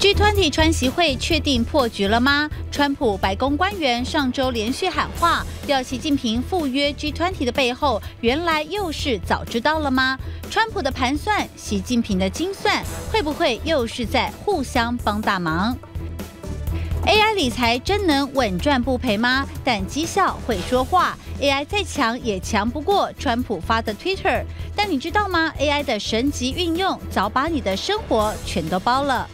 G20 川习会确定破局了吗？川普白宫官员上周连续喊话，要习近平赴约 G20 的背后，原来又是早知道了吗？川普的盘算，习近平的精算，会不会又是在互相帮大忙？AI 理财真能稳赚不赔吗？但绩效会说话，AI 再强也强不过川普发的 Twitter。但你知道吗？AI 的神级运用，早把你的生活全都包了。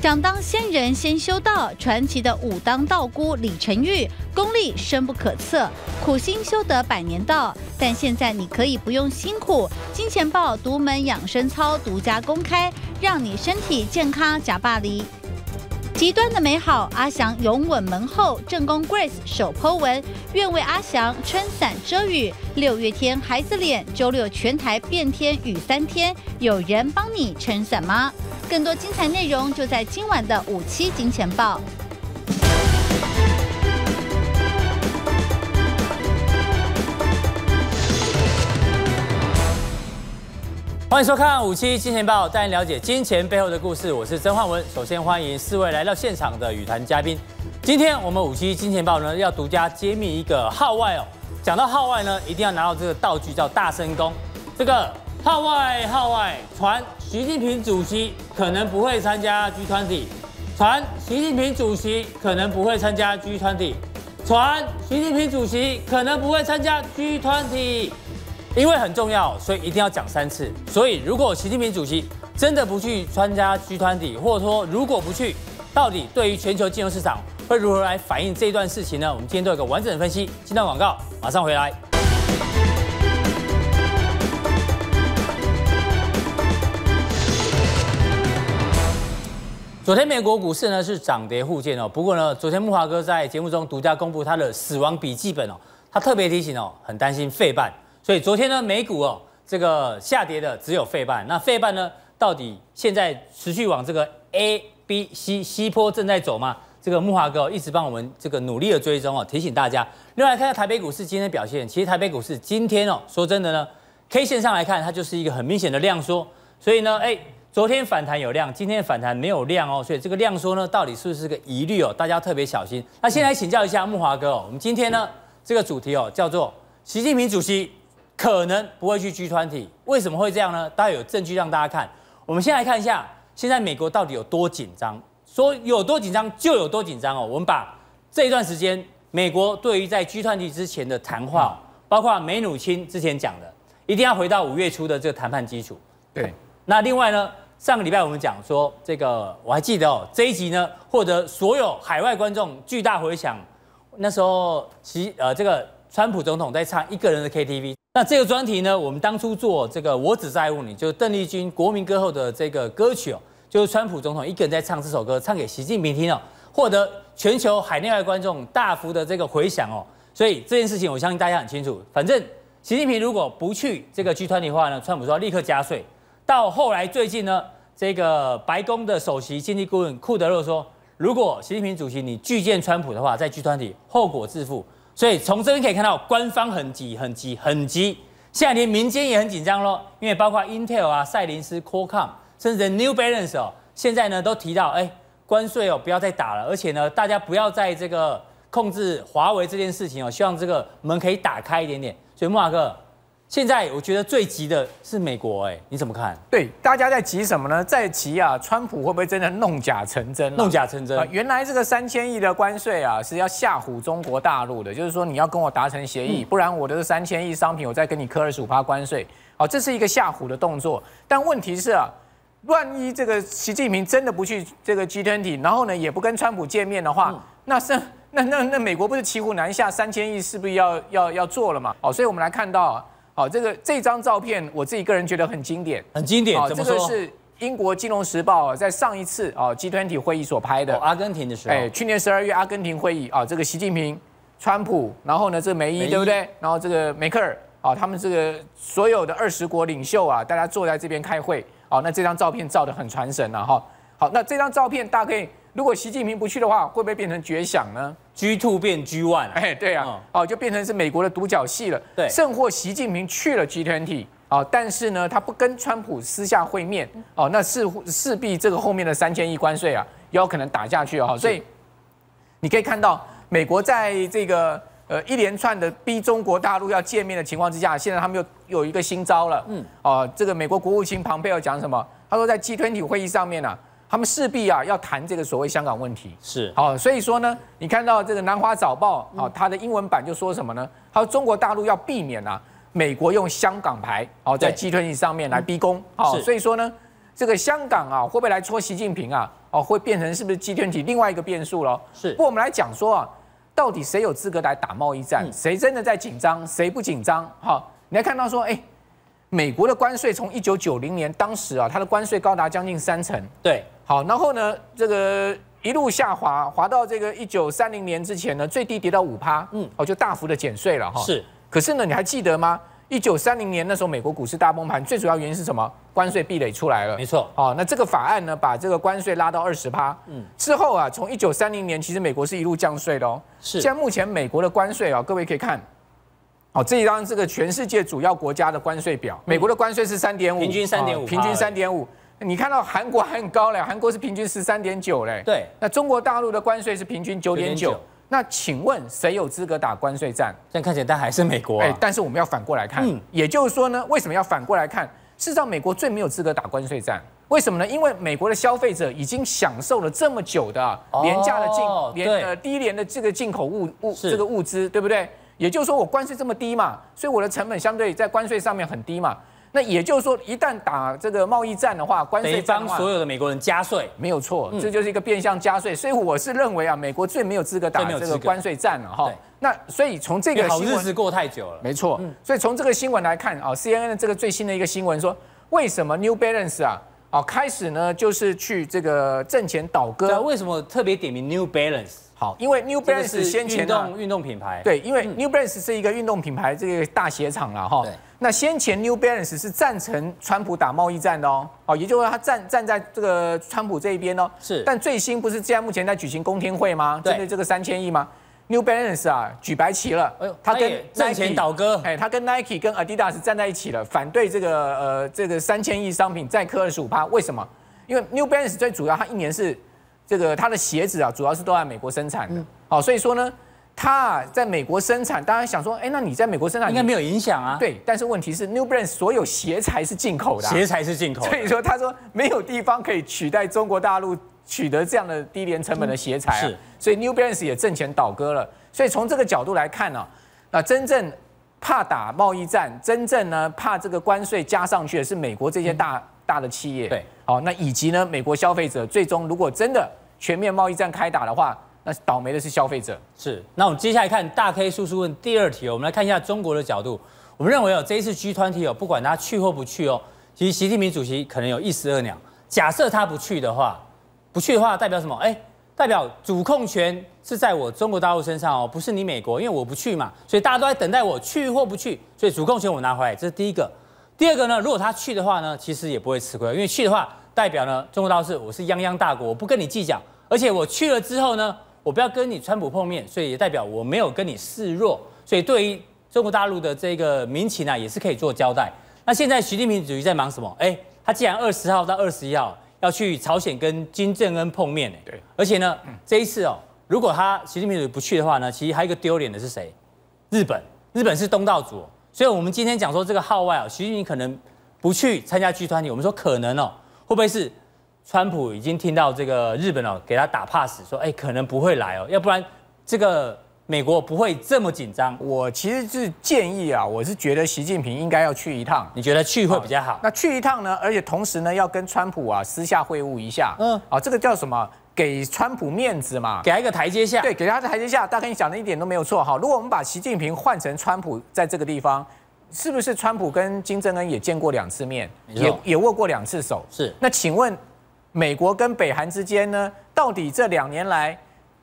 想当仙人先修道，传奇的武当道姑李成玉功力深不可测，苦心修得百年道。但现在你可以不用辛苦，金钱豹独门养生操独家公开，让你身体健康假霸离。极端的美好，阿翔勇稳门后，正宫 Grace 首 po 文，愿为阿翔撑伞遮雨。六月天孩子脸，周六全台变天雨三天，有人帮你撑伞吗？更多精彩内容就在今晚的五七金钱报。欢迎收看五七金钱报，带您了解金钱背后的故事。我是曾焕文。首先欢迎四位来到现场的与谈嘉宾。今天我们五七金钱报呢要独家揭秘一个号外哦。讲到号外呢，一定要拿到这个道具叫大声公。这个号外号外传。习近平主席可能不会参加 G20，传习近平主席可能不会参加 G20，传习近平主席可能不会参加 G20，因为很重要，所以一定要讲三次。所以如果习近平主席真的不去参加 G 团体或者说如果不去，到底对于全球金融市场会如何来反映这一段事情呢？我们今天做一个完整的分析。进段广告，马上回来。昨天美国股市呢是涨跌互见哦，不过呢，昨天木华哥在节目中独家公布他的死亡笔记本哦，他特别提醒哦，很担心费半，所以昨天呢美股哦这个下跌的只有费半，那费半呢到底现在持续往这个 A B C C 波正在走吗？这个木华哥一直帮我们这个努力的追踪哦，提醒大家。另外看下台北股市今天表现，其实台北股市今天哦说真的呢，K 线上来看它就是一个很明显的量缩，所以呢哎。昨天反弹有量，今天反弹没有量哦，所以这个量缩呢，到底是不是个疑虑哦？大家特别小心。那先来请教一下木华哥哦，我们今天呢这个主题哦叫做习近平主席可能不会去 G 团体为什么会这样呢？大家有证据让大家看。我们先来看一下，现在美国到底有多紧张？说有多紧张就有多紧张哦。我们把这一段时间美国对于在 G 团体之前的谈话，包括梅努钦之前讲的，一定要回到五月初的这个谈判基础。对，那另外呢？上个礼拜我们讲说这个，我还记得哦，这一集呢获得所有海外观众巨大回响。那时候其呃这个川普总统在唱一个人的 KTV。那这个专题呢，我们当初做这个我只在乎你，就是邓丽君国民歌后的这个歌曲哦，就是川普总统一个人在唱这首歌，唱给习近平听哦，获得全球海内外观众大幅的这个回响哦。所以这件事情我相信大家很清楚。反正习近平如果不去这个 G20 的话呢，川普说立刻加税。到后来最近呢，这个白宫的首席经济顾问库德洛说，如果习近平主席你拒见川普的话，在 G20 后果自负。所以从这边可以看到，官方很急、很急、很急。现在连民间也很紧张喽，因为包括 Intel 啊、赛灵思、Qualcomm，甚至 New Balance 哦，现在呢都提到，哎，关税哦不要再打了，而且呢大家不要在这个控制华为这件事情哦，希望这个门可以打开一点点。所以木马哥。现在我觉得最急的是美国，哎，你怎么看？对，大家在急什么呢？在急啊，川普会不会真的弄假成真？弄假成真。原来这个三千亿的关税啊，是要吓唬中国大陆的，就是说你要跟我达成协议，不然我的这三千亿商品我再跟你课二十五趴关税。好，这是一个吓唬的动作。但问题是啊，万一这个习近平真的不去这个 G20，然后呢也不跟川普见面的话，那是那那那美国不是骑虎难下？三千亿是不是要要要做了嘛？哦，所以我们来看到。好，这个这张照片，我自己个人觉得很经典，很经典。这个是英国金融时报在上一次啊 G20 会议所拍的。阿根廷的时候。哎，去年十二月阿根廷会议啊，这个习近平、川普，然后呢这个梅伊，对不对？然后这个梅克尔啊，他们这个所有的二十国领袖啊，大家坐在这边开会。啊，那这张照片照得很传神啊。哈。好，那这张照片大家可以。如果习近平不去的话，会不会变成绝响呢？G two 变 G one，哎，对啊，哦，就变成是美国的独角戏了。对，甚或习近平去了 G twenty，哦，但是呢，他不跟川普私下会面哦，那势势必这个后面的三千亿关税啊，也有可能打下去哦。所以你可以看到，美国在这个呃一连串的逼中国大陆要见面的情况之下，现在他们又有一个新招了。嗯，哦，这个美国国务卿庞佩尔讲什么？他说在 G twenty 会议上面呢、啊，他们势必啊要谈这个所谓香港问题。是，好，所以说呢，你看到这个南华早报啊，它的英文版就说什么呢？他说中国大陆要避免啊。美国用香港牌，哦，在 G20 上面来逼宫，好，所以说呢，这个香港啊，会不会来戳习近平啊？哦，会变成是不是 G20 另外一个变数喽？是。不过我们来讲说啊，到底谁有资格来打贸易战？谁真的在紧张？谁不紧张？好，你来看到说，哎，美国的关税从一九九零年当时啊，它的关税高达将近三成，对，好，然后呢，这个一路下滑，滑到这个一九三零年之前呢，最低跌到五趴，嗯，哦，就大幅的减税了哈。是。可是呢，你还记得吗？一九三零年那时候，美国股市大崩盘，最主要原因是什么？关税壁垒出来了。没错。哦，那这个法案呢，把这个关税拉到二十趴。嗯。之后啊，从一九三零年，其实美国是一路降税的哦。是。现在目前美国的关税啊，各位可以看，哦，这一张这个全世界主要国家的关税表，美国的关税是三点五，平均三点五，平均三点五。你看到韩国还很高嘞，韩国是平均十三点九嘞。对。那中国大陆的关税是平均九点九。那请问谁有资格打关税战？现在看起来，但还是美国、啊。哎，但是我们要反过来看，嗯、也就是说呢，为什么要反过来看？事实上，美国最没有资格打关税战。为什么呢？因为美国的消费者已经享受了这么久的廉价的进、哦、廉呃低廉的这个进口物物这个物资，对不对？也就是说，我关税这么低嘛，所以我的成本相对在关税上面很低嘛。那也就是说，一旦打这个贸易战的话，关税方所有的美国人加税，没有错，这就是一个变相加税。所以我是认为啊，美国最没有资格打这个关税战了哈。那所以从这个好日子过太久了，没错。所以从这个新闻来看啊，CNN 的这个最新的一个新闻说，为什么 New Balance 啊哦开始呢就是去这个挣钱倒戈？为什么特别点名 New Balance？好，因为 New Balance 先前运动运动品牌，对，因为 New Balance 是一个运动品牌，这个大鞋厂了哈。那先前 New Balance 是赞成川普打贸易战的哦，哦，也就是说他站站在这个川普这一边哦。是。但最新不是现在目前在举行公听会吗？针对这个三千亿吗？New Balance 啊举白旗了，哎呦，他跟挣钱倒戈，哎，他跟 Nike 跟 Adidas 站在一起了，反对这个呃这个三千亿商品再磕二十五趴。为什么？因为 New Balance 最主要，它一年是这个它的鞋子啊，主要是都在美国生产的，好，所以说呢。它在美国生产，大家想说，哎，那你在美国生产应该没有影响啊？对，但是问题是，New Balance 所有鞋材是进口的，鞋材是进口，所以说他说没有地方可以取代中国大陆取得这样的低廉成本的鞋材啊，是，所以 New Balance 也挣钱倒戈了。所以从这个角度来看呢，那真正怕打贸易战，真正呢怕这个关税加上去的是美国这些大大的企业，对，好，那以及呢美国消费者，最终如果真的全面贸易战开打的话。那倒霉的是消费者。是，那我们接下来看大 K 叔叔问第二题，我们来看一下中国的角度。我们认为哦，这一次 G20 哦，不管他去或不去哦，其实习近平主席可能有一石二鸟。假设他不去的话，不去的话代表什么？哎，代表主控权是在我中国大陆身上哦，不是你美国，因为我不去嘛，所以大家都在等待我去或不去，所以主控权我拿回来，这是第一个。第二个呢，如果他去的话呢，其实也不会吃亏，因为去的话代表呢，中国大陆是我是泱泱大国，我不跟你计较，而且我去了之后呢。我不要跟你川普碰面，所以也代表我没有跟你示弱，所以对于中国大陆的这个民情呢，也是可以做交代。那现在习近平主席在忙什么？哎，他既然二十号到二十一号要去朝鲜跟金正恩碰面，对，而且呢，这一次哦，如果他习近平主席不去的话呢，其实还有一个丢脸的是谁？日本，日本是东道主，所以我们今天讲说这个号外哦，习近平可能不去参加 G20，我们说可能哦，会不会是？川普已经听到这个日本哦，给他打 pass，说哎，可能不会来哦，要不然这个美国不会这么紧张。我其实是建议啊，我是觉得习近平应该要去一趟。你觉得去会比较好？那去一趟呢？而且同时呢，要跟川普啊私下会晤一下。嗯，啊，这个叫什么？给川普面子嘛，给他一个台阶下。对，给他的台阶下。大概你讲的一点都没有错哈。如果我们把习近平换成川普，在这个地方，是不是川普跟金正恩也见过两次面，也也握过两次手？是。那请问？美国跟北韩之间呢，到底这两年来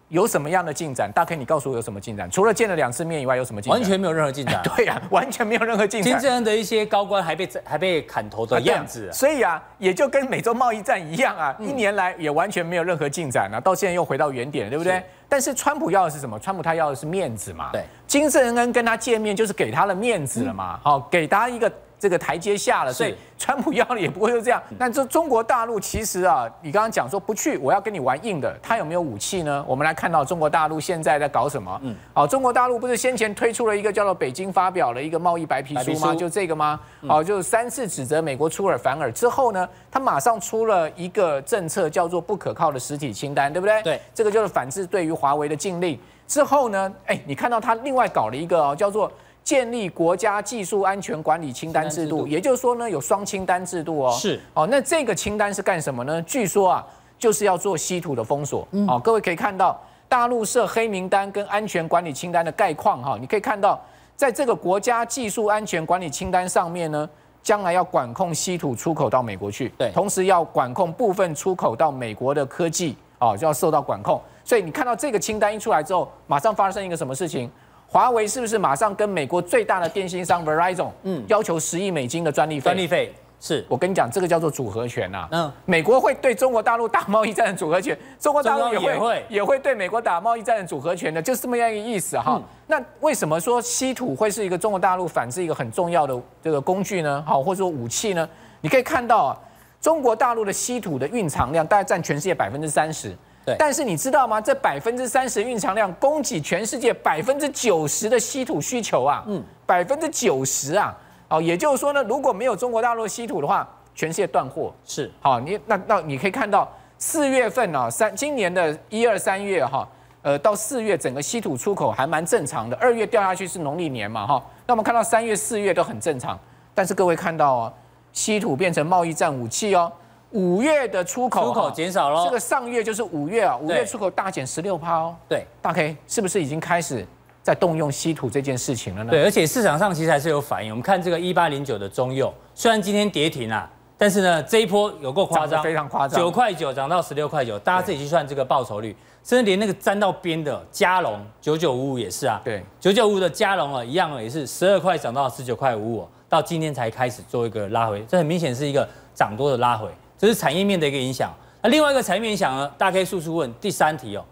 有什么样的进展？大 K，你告诉我有什么进展？除了见了两次面以外，有什么进展？完全没有任何进展。对呀，完全没有任何进展。金正恩的一些高官还被还被砍头的样子。所以啊，也就跟美洲贸易战一样啊，一年来也完全没有任何进展啊，到现在又回到原点，对不对？但是川普要的是什么？川普他要的是面子嘛。对，金正恩跟他见面就是给他的面子了嘛。好，给他一个这个台阶下了，所以川普要了也不会就这样。但这中国大陆其实啊，你刚刚讲说不去，我要跟你玩硬的，他有没有武器呢？我们来看到中国大陆现在在搞什么？嗯，好，中国大陆不是先前推出了一个叫做北京发表了一个贸易白皮书吗？就这个吗？好，就三次指责美国出尔反尔之后呢，他马上出了一个政策，叫做不可靠的实体清单，对不对？对，这个就是反制对于华为的禁令。之后呢，哎，你看到他另外搞了一个哦，叫做。建立国家技术安全管理清单制度，也就是说呢，有双清单制度哦。是哦，那这个清单是干什么呢？据说啊，就是要做稀土的封锁。嗯，哦，各位可以看到大陆设黑名单跟安全管理清单的概况哈，你可以看到，在这个国家技术安全管理清单上面呢，将来要管控稀土出口到美国去，对，同时要管控部分出口到美国的科技哦，就要受到管控。所以你看到这个清单一出来之后，马上发生一个什么事情？华为是不是马上跟美国最大的电信商 Verizon 嗯要求十亿美金的专利费？专利费是我跟你讲，这个叫做组合拳呐。嗯，美国会对中国大陆打贸易战的组合拳，中国大陆也会也会，对美国打贸易战的组合拳的，就是这么样一个意思哈。嗯、那为什么说稀土会是一个中国大陆反制一个很重要的这个工具呢？好，或者说武器呢？你可以看到啊，中国大陆的稀土的蕴藏量大概占全世界百分之三十。对。但是你知道吗？这百分之三十蕴藏量供给全世界百分之九十的稀土需求啊，嗯，百分之九十啊，哦，也就是说呢，如果没有中国大陆稀土的话，全世界断货。是，好，你那那你可以看到四月份啊，三今年的一二三月哈，呃，到四月整个稀土出口还蛮正常的，二月掉下去是农历年嘛哈，那我们看到三月四月都很正常，但是各位看到哦，稀土变成贸易战武器哦。五月的出口出口减少了，这个上月就是五月啊，五月出口大减十六趴哦。对，大 K 是不是已经开始在动用稀土这件事情了呢？对，而且市场上其实还是有反应。我们看这个一八零九的中佑，虽然今天跌停啊，但是呢这一波有够夸张，非常夸张，九块九涨到十六块九，大家自己去算这个报酬率，甚至连那个沾到边的加龙九九五五也是啊，对，九九五的加龙啊一样也是十二块涨到十九块五五，到今天才开始做一个拉回，这很明显是一个涨多的拉回。这是产业面的一个影响。那另外一个产业面影响呢？大家可以速速问第三题哦。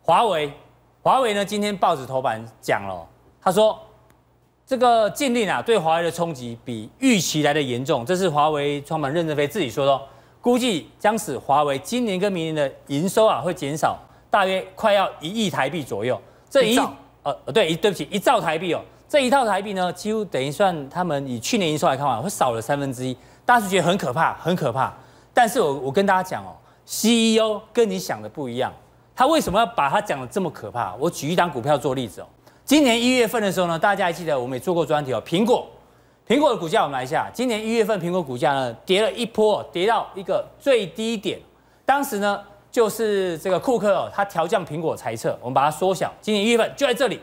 华为，华为呢？今天报纸头版讲了，他说这个禁令啊，对华为的冲击比预期来的严重。这是华为创办任正非自己说的，估计将使华为今年跟明年的营收啊会减少大约快要一亿台币左右。这一呃呃对，对不起，一兆台币哦。这一套台币呢，几乎等于算他们以去年营收来看啊，会少了三分之一。大家是觉得很可怕，很可怕。但是我我跟大家讲哦，CEO 跟你想的不一样，他为什么要把他讲的这么可怕？我举一档股票做例子哦。今年一月份的时候呢，大家还记得我们也做过专题哦。苹果，苹果的股价我们来一下，今年一月份苹果股价呢跌了一波，跌到一个最低点。当时呢就是这个库克哦，他调降苹果财测，我们把它缩小。今年一月份就在这里，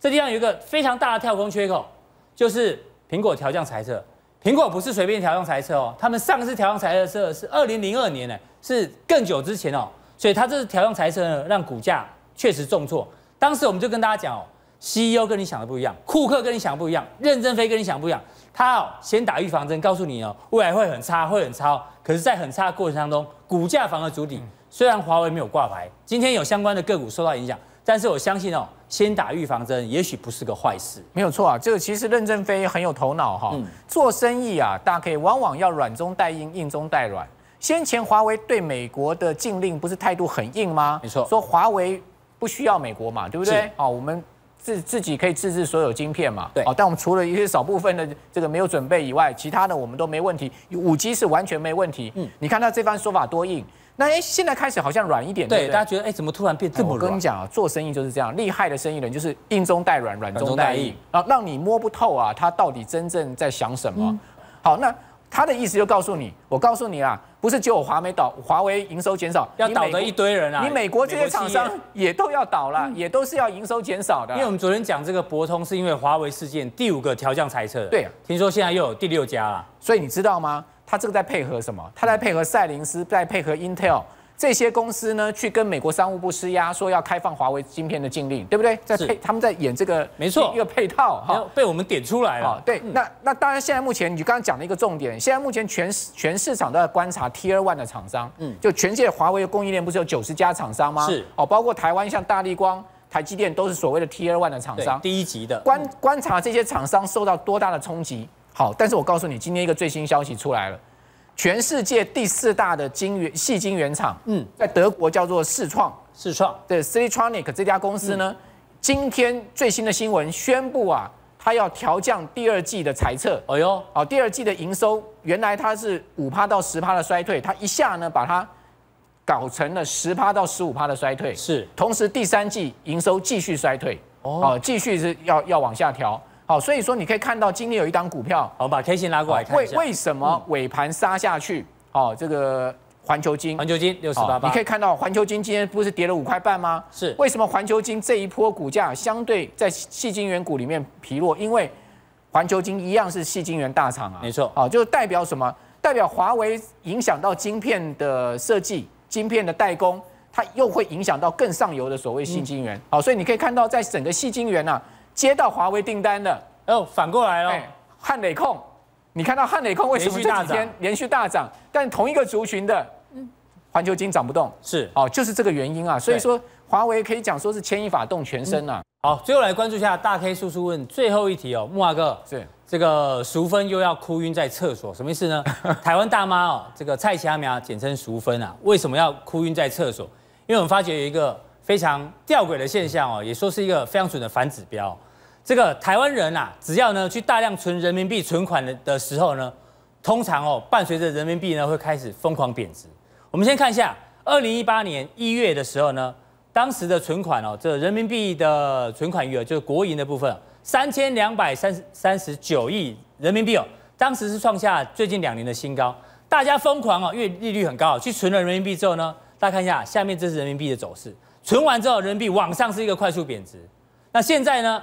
这地方有一个非常大的跳空缺口，就是苹果调降财测。苹果不是随便调降财测哦，他们上次调降财测是二零零二年呢，是更久之前哦，所以它这次调降财测呢，让股价确实重挫。当时我们就跟大家讲哦，CEO 跟你想的不一样，库克跟你想的不一样，任正非跟你想的不一样，他哦先打预防针，告诉你哦，未来会很差，会很差。可是，在很差的过程当中，股价反而筑底。虽然华为没有挂牌，今天有相关的个股受到影响。但是我相信哦，先打预防针，也许不是个坏事。没有错啊，这个其实任正非很有头脑哈。做生意啊，大家可以往往要软中带硬，硬中带软。先前华为对美国的禁令不是态度很硬吗？没错，说华为不需要美国嘛，对不对？哦，我们自自己可以自制所有晶片嘛。对。哦，但我们除了一些少部分的这个没有准备以外，其他的我们都没问题。五 G 是完全没问题。嗯，你看他这番说法多硬。那哎，现在开始好像软一点，对，对大家觉得哎，怎么突然变这么软？我跟你讲啊，做生意就是这样，厉害的生意人就是硬中带软，软中带硬，啊让你摸不透啊，他到底真正在想什么。嗯、好，那他的意思就告诉你，我告诉你啊，不是只有华美倒，华为营收减少，要倒的一堆人啊，你美国这些厂商也都要倒了，也都是要营收减少的。因为我们昨天讲这个博通，是因为华为事件第五个调降裁撤，对、啊，听说现在又有第六家了，所以你知道吗？他这个在配合什么？他在配合赛灵思，在配合 Intel。这些公司呢，去跟美国商务部施压，说要开放华为晶片的禁令，对不对？在配，他们在演这个，没错，一个配套哈，被我们点出来了。对，那那当然，现在目前你刚刚讲的一个重点，现在目前全全市场都在观察 Tier One 的厂商，嗯，就全世界华为的供应链不是有九十家厂商吗？是哦，包括台湾像大立光、台积电都是所谓的 Tier One 的厂商，第一级的。观观察这些厂商受到多大的冲击。好，但是我告诉你，今天一个最新消息出来了，全世界第四大的晶圆细晶圆厂，嗯，在德国叫做世创，世创对 Siltronic 这家公司呢，嗯、今天最新的新闻宣布啊，它要调降第二季的财测。哎呦，好，第二季的营收原来它是五趴到十趴的衰退，它一下呢把它搞成了十趴到十五趴的衰退。是，同时第三季营收继续衰退。哦，继续是要要往下调，好，所以说你可以看到今天有一档股票，好，把 K 线拉过来看。为为什么尾盘杀下去？哦，这个环球金，环球金六十八八，你可以看到环球金今天不是跌了五块半吗？是，为什么环球金这一波股价相对在细晶圆股里面疲弱？因为环球金一样是细晶圆大厂啊，没错，好，就代表什么？代表华为影响到晶片的设计，晶片的代工。它又会影响到更上游的所谓细晶圆，好，所以你可以看到，在整个细晶圆呐，接到华为订单的，哦，反过来了，汉磊控，你看到汉磊控为什么这几天连续大涨，但同一个族群的，环球金涨不动，是，哦，就是这个原因啊，所以说华为可以讲说是牵一发动全身呐。好，最后来关注一下大 K 叔叔问最后一题哦，木华哥是。这个淑芬又要哭晕在厕所，什么意思呢？台湾大妈哦，这个蔡奇阿苗简称淑芬啊，为什么要哭晕在厕所？因为我们发觉有一个非常吊诡的现象哦，也说是一个非常准的反指标。这个台湾人啊，只要呢去大量存人民币存款的的时候呢，通常哦伴随着人民币呢会开始疯狂贬值。我们先看一下，二零一八年一月的时候呢。当时的存款哦，这人民币的存款余额就是国营的部分，三千两百三十三十九亿人民币哦，当时是创下最近两年的新高。大家疯狂哦，因为利率很高，去存了人民币之后呢，大家看一下下面这是人民币的走势，存完之后人民币往上是一个快速贬值。那现在呢，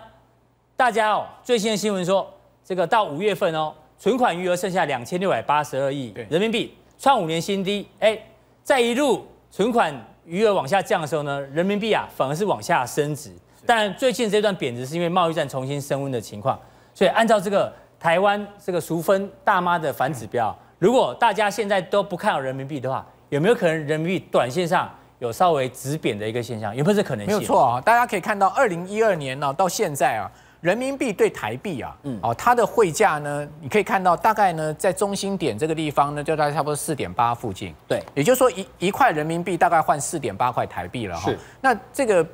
大家哦最新的新闻说，这个到五月份哦，存款余额剩下两千六百八十二亿人民币，创五年新低。哎，在一路存款。余额往下降的时候呢，人民币啊反而是往下升值。当然，最近这段贬值是因为贸易战重新升温的情况。所以按照这个台湾这个淑芬大妈的反指标，如果大家现在都不看好人民币的话，有没有可能人民币短线上有稍微止贬的一个现象？有没有这可能性？没有错啊，大家可以看到，二零一二年呢到现在啊。人民币对台币啊，嗯，哦，它的汇价呢，你可以看到，大概呢，在中心点这个地方呢，就大概差不多四点八附近。对，也就是说一一块人民币大概换四点八块台币了哈。是，那这个。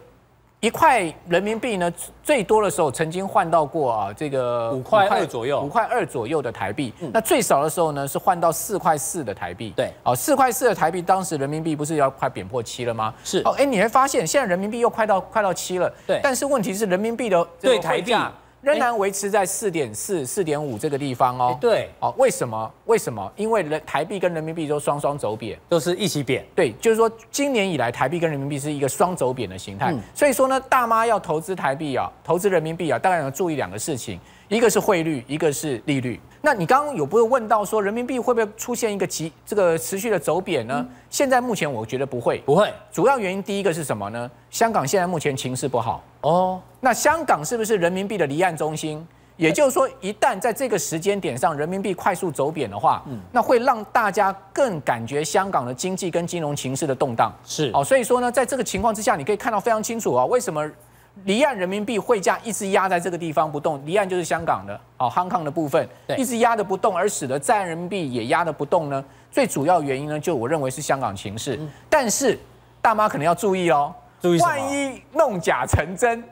一块人民币呢，最多的时候曾经换到过啊，这个五块二左右，五块二左右的台币。嗯、那最少的时候呢，是换到四块四的台币。对，哦，四块四的台币，当时人民币不是要快贬破七了吗？是。哦，哎，你会发现现在人民币又快到快到七了。对。但是问题是人民币的对台币。仍然维持在四点四、四点五这个地方哦。对，哦，为什么？为什么？因为人台币跟人民币都双双走贬，都是一起贬。对，就是说今年以来台币跟人民币是一个双走贬的形态。所以说呢，大妈要投资台币啊，投资人民币啊，当然要注意两个事情，一个是汇率，一个是利率。那你刚刚有不会问到说人民币会不会出现一个急这个持续的走贬呢？现在目前我觉得不会，不会。主要原因第一个是什么呢？香港现在目前情势不好哦。那香港是不是人民币的离岸中心？也就是说，一旦在这个时间点上人民币快速走贬的话，嗯，那会让大家更感觉香港的经济跟金融情势的动荡。是哦，所以说呢，在这个情况之下，你可以看到非常清楚啊，为什么离岸人民币汇价一直压在这个地方不动？离岸就是香港的哦，Hong Kong 的部分，一直压的不动，而使得在岸人民币也压的不动呢？最主要原因呢，就我认为是香港情势。但是大妈可能要注意哦，注意？万一弄假成真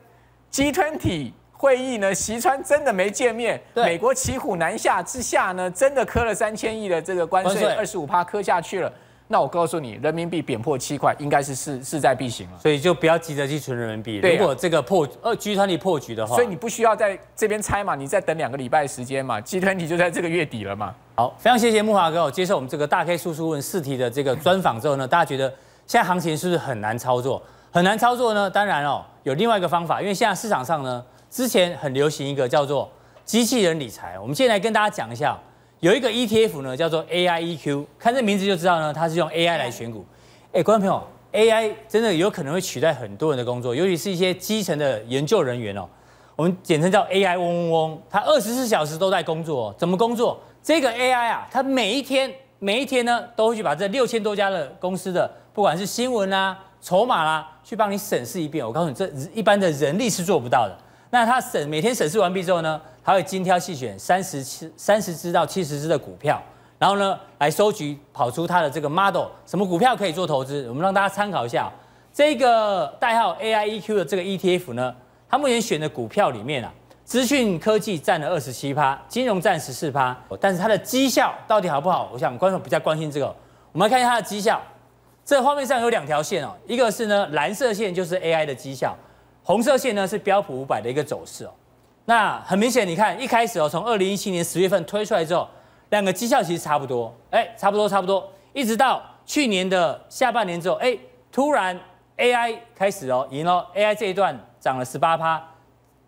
，G20。会议呢，习川真的没见面，美国骑虎难下之下呢，真的磕了三千亿的这个关税，二十五趴磕下去了。那我告诉你，人民币贬破七块，应该是势势在必行了。所以就不要急着去存人民币。啊、如果这个破呃 G20 破局的话，所以你不需要在这边猜嘛，你再等两个礼拜时间嘛，G 团体就在这个月底了嘛。好，非常谢谢木华哥接受我们这个大 K 叔叔问四题的这个专访之后呢，大家觉得现在行情是不是很难操作？很难操作呢？当然哦，有另外一个方法，因为现在市场上呢。之前很流行一个叫做机器人理财，我们现在来跟大家讲一下，有一个 ETF 呢叫做 AIEQ，看这名字就知道呢，它是用 AI 来选股。哎，观众朋友，AI 真的有可能会取代很多人的工作，尤其是一些基层的研究人员哦，我们简称叫 AI 嗡嗡嗡，它二十四小时都在工作，怎么工作？这个 AI 啊，它每一天每一天呢，都会去把这六千多家的公司的，不管是新闻啊、筹码啦，去帮你审视一遍。我告诉你，这一般的人力是做不到的。那它审每天审视完毕之后呢，他会精挑细选三十七三十支到七十支的股票，然后呢来收集跑出他的这个 model，什么股票可以做投资？我们让大家参考一下。这个代号 AIEQ 的这个 ETF 呢，它目前选的股票里面啊，资讯科技占了二十七趴，金融占十四趴，但是它的绩效到底好不好？我想观众比较关心这个。我们来看一下它的绩效，这画面上有两条线哦，一个是呢蓝色线就是 AI 的绩效，红色线呢是标普五百的一个走势哦。那很明显，你看一开始哦，从二零一七年十月份推出来之后，两个绩效其实差不多，哎，差不多差不多，一直到去年的下半年之后，哎，突然。AI 开始哦，赢了。AI 这一段涨了十八趴，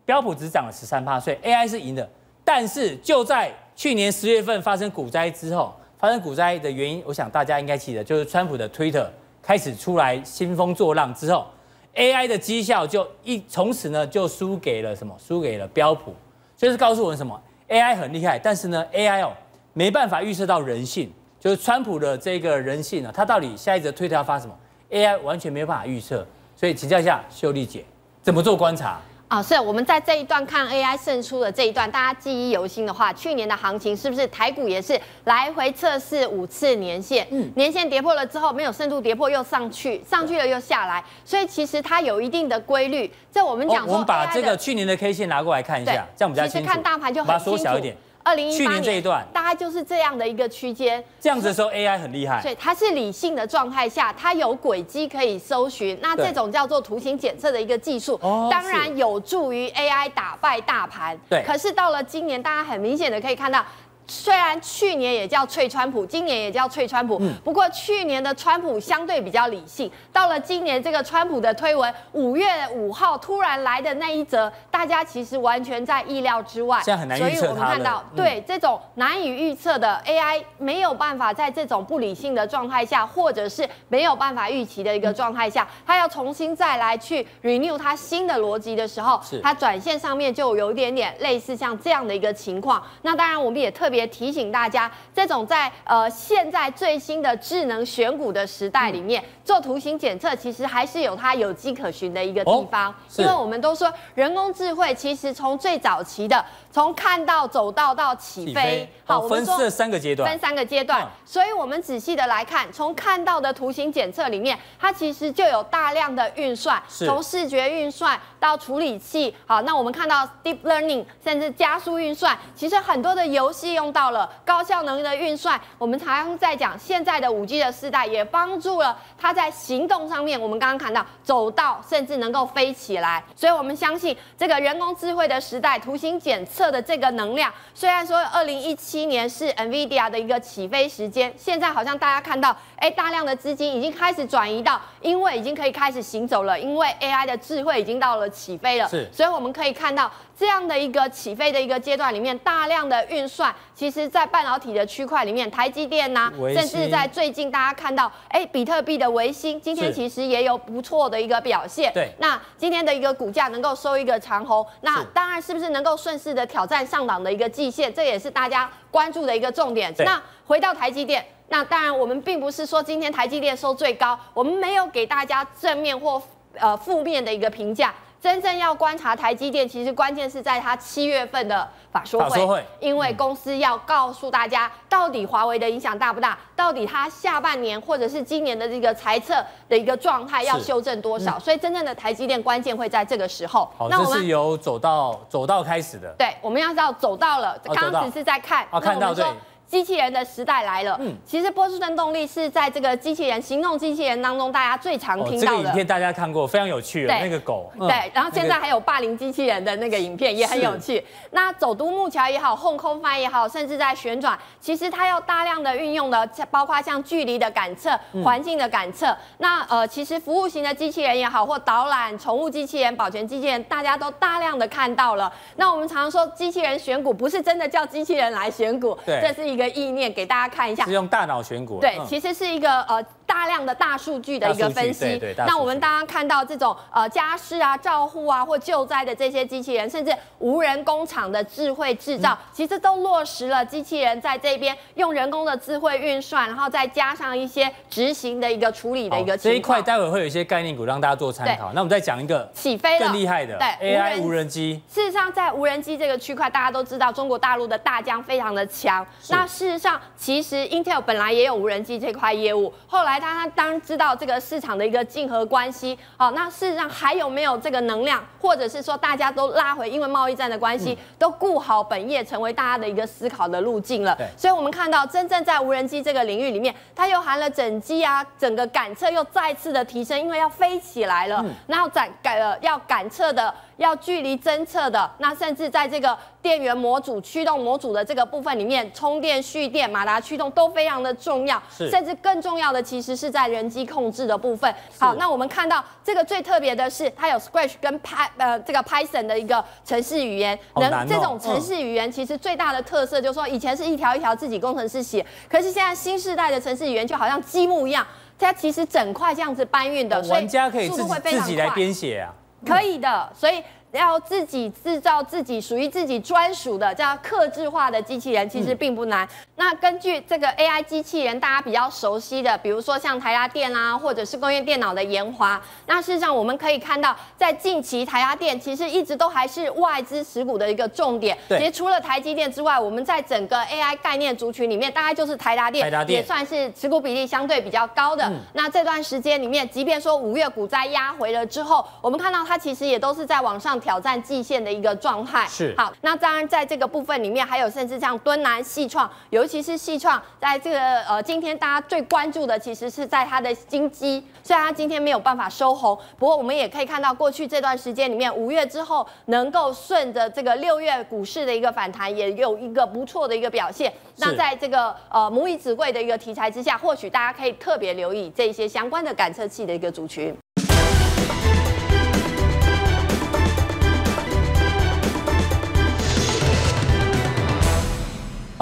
标普只涨了十三趴，所以 AI 是赢的。但是就在去年十月份发生股灾之后，发生股灾的原因，我想大家应该记得，就是川普的 Twitter 开始出来兴风作浪之后，AI 的绩效就一从此呢就输给了什么？输给了标普。就是告诉我们什么？AI 很厉害，但是呢 AI 哦没办法预测到人性，就是川普的这个人性呢，他到底下一则推特要发什么？AI 完全没有办法预测，所以请教一下秀丽姐，怎么做观察？啊，是我们在这一段看 AI 胜出的这一段，大家记忆犹新的话，去年的行情是不是台股也是来回测试五次年线？嗯，年线跌破了之后，没有深度跌破又上去，上去了又下来，所以其实它有一定的规律。这我们讲说，我们把这个去年的 K 线拿过来看一下，这样比较清楚。其实看大盘就很清楚。把它缩小一点。二零一八年这一段。大概就是这样的一个区间，这样子的时候 AI 很厉害，所以它是理性的状态下，它有轨迹可以搜寻，那这种叫做图形检测的一个技术，当然有助于 AI 打败大盘。对，可是到了今年，大家很明显的可以看到。虽然去年也叫脆川普，今年也叫脆川普，嗯、不过去年的川普相对比较理性。到了今年，这个川普的推文，五月五号突然来的那一则，大家其实完全在意料之外。现在很难预测。所以我们看到，嗯、对这种难以预测的 AI，没有办法在这种不理性的状态下，或者是没有办法预期的一个状态下，它要重新再来去 renew 他新的逻辑的时候，它转线上面就有一点点类似像这样的一个情况。那当然，我们也特别。也提醒大家，这种在呃现在最新的智能选股的时代里面，做图形检测其实还是有它有迹可循的一个地方，因为我们都说人工智慧其实从最早期的从看到走到到起飞，好，我们分三个阶段，分三个阶段，所以我们仔细的来看，从看到的图形检测里面，它其实就有大量的运算，从视觉运算到处理器，好，那我们看到 deep learning 甚至加速运算，其实很多的游戏用。到了高效能的运算，我们常常在讲现在的五 G 的时代，也帮助了它在在行动上面。我们刚刚看到走到，甚至能够飞起来。所以我们相信这个人工智慧的时代，图形检测的这个能量，虽然说二零一七年是 NVIDIA 的一个起飞时间，现在好像大家看到，哎，大量的资金已经开始转移到，因为已经可以开始行走了，因为 AI 的智慧已经到了起飞了。是，所以我们可以看到。这样的一个起飞的一个阶段里面，大量的运算，其实，在半导体的区块里面，台积电呐、啊，甚至在最近大家看到，哎，比特币的维新，今天其实也有不错的一个表现。对，那今天的一个股价能够收一个长红，那当然是不是能够顺势的挑战上档的一个季线，这也是大家关注的一个重点。那回到台积电，那当然我们并不是说今天台积电收最高，我们没有给大家正面或呃负面的一个评价。真正要观察台积电，其实关键是在它七月份的法说会，因为公司要告诉大家，到底华为的影响大不大，到底它下半年或者是今年的这个财测的一个状态要修正多少，所以真正的台积电关键会在这个时候。好，那我们是由走到走到开始的。对，我们要知道走到了，刚刚只是在看，哦，看到对。机器人的时代来了。嗯，其实波士顿动力是在这个机器人、行动机器人当中，大家最常听到的。这个影片大家看过，非常有趣。对，那个狗。对，然后现在还有霸凌机器人的那个影片也很有趣。那走独木桥也好，Home Confine 也好，甚至在旋转，其实它要大量的运用的，包括像距离的感测、环境的感测。那呃，其实服务型的机器人也好，或导览、宠物机器人、保全机器人，大家都大量的看到了。那我们常常说，机器人选股不是真的叫机器人来选股，对，这是一个意念，给大家看一下。是用大脑选股。对，其实是一个呃。大量的大数据的一个分析。那我们刚刚看到这种呃家事啊、照护啊或救灾的这些机器人，甚至无人工厂的智慧制造，嗯、其实都落实了机器人在这边用人工的智慧运算，然后再加上一些执行的一个处理的一个。这一块待会会有一些概念股让大家做参考。那我们再讲一个起飞了更厉害的，对 AI 无人机。事实上，在无人机这个区块，大家都知道中国大陆的大疆非常的强。那事实上，其实 Intel 本来也有无人机这块业务，后来他当知道这个市场的一个竞合关系，好，那事实上还有没有这个能量，或者是说大家都拉回，因为贸易战的关系，都顾好本业，成为大家的一个思考的路径了。所以我们看到，真正在无人机这个领域里面，它又含了整机啊，整个感测又再次的提升，因为要飞起来了，然后展感呃要感测的。要距离侦测的，那甚至在这个电源模组、驱动模组的这个部分里面，充电、蓄电、马达驱动都非常的重要。甚至更重要的，其实是在人机控制的部分。好，那我们看到这个最特别的是，它有 Scratch 跟 Py 呃这个 Python 的一个程式语言。能、哦、这种程式语言其实最大的特色就是说，以前是一条一条自己工程师写，可是现在新时代的程式语言就好像积木一样，它其实整块这样子搬运的，哦、玩家可以自己自己来编写啊。可以的，所以要自己制造自己属于自己专属的这样客制化的机器人，其实并不难。嗯、那根据这个 AI 机器人，大家比较熟悉的，比如说像台达电啊，或者是工业电脑的研华。那事实上我们可以看到，在近期台达电其实一直都还是外资持股的一个重点。对。其实除了台积电之外，我们在整个 AI 概念族群里面，大概就是台达电，也算是持股比例相对比较高的。嗯、那这段时间里面，即便说五月股灾压回了之后，我们看到它其实也都是在往上挑战季线的一个状态。是好，那当然在这个部分里面，还有甚至像敦南、细创，尤其是细创，在这个呃今天大家最关注的，其实是在它的金鸡，虽然它今天没有办法收红，不过我们也可以看到过去这段时间里面，五月之后能够顺着这个六月股市的一个反弹，也有一个不错的一个表现。那在这个呃母以子贵的一个题材之下，或许大家可以特别留意这些相关的感测器的一个族群。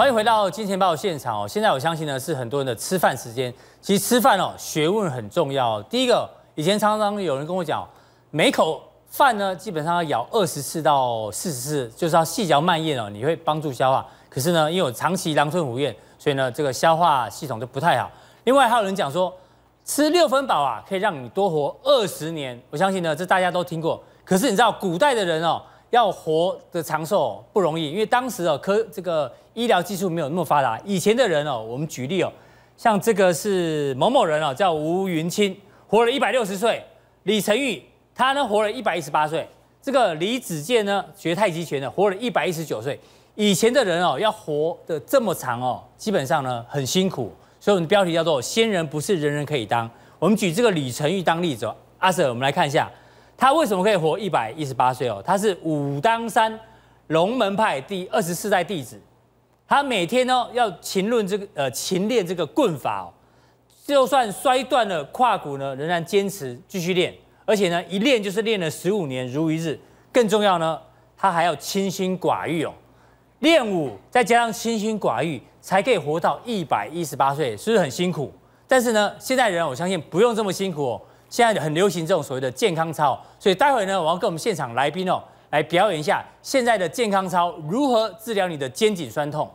欢迎回到金钱报现场哦！现在我相信呢是很多人的吃饭时间。其实吃饭哦，学问很重要。第一个，以前常常有人跟我讲，每口饭呢基本上要咬二十次到四十次，就是要细嚼慢咽哦，你会帮助消化。可是呢，因为我长期狼吞虎咽，所以呢这个消化系统就不太好。另外还有人讲说，吃六分饱啊可以让你多活二十年。我相信呢这大家都听过。可是你知道古代的人哦。要活得长寿不容易，因为当时哦科这个医疗技术没有那么发达。以前的人哦，我们举例哦，像这个是某某人哦，叫吴云钦，活了一百六十岁；李成玉他呢活了一百一十八岁；这个李子健呢学太极拳的活了一百一十九岁。以前的人哦要活得这么长哦，基本上呢很辛苦，所以我们的标题叫做“仙人不是人人可以当”。我们举这个李成玉当例子哦，阿 Sir，我们来看一下。他为什么可以活一百一十八岁哦？他是武当山龙门派第二十四代弟子。他每天呢要勤练这个呃勤练这个棍法哦，就算摔断了胯骨呢，仍然坚持继续练。而且呢，一练就是练了十五年如一日。更重要呢，他还要清心寡欲哦。练武再加上清心寡欲，才可以活到一百一十八岁，是不是很辛苦？但是呢，现在人我相信不用这么辛苦哦。现在很流行这种所谓的健康操，所以待会呢，我要跟我们现场来宾哦来表演一下现在的健康操如何治疗你的肩颈酸痛。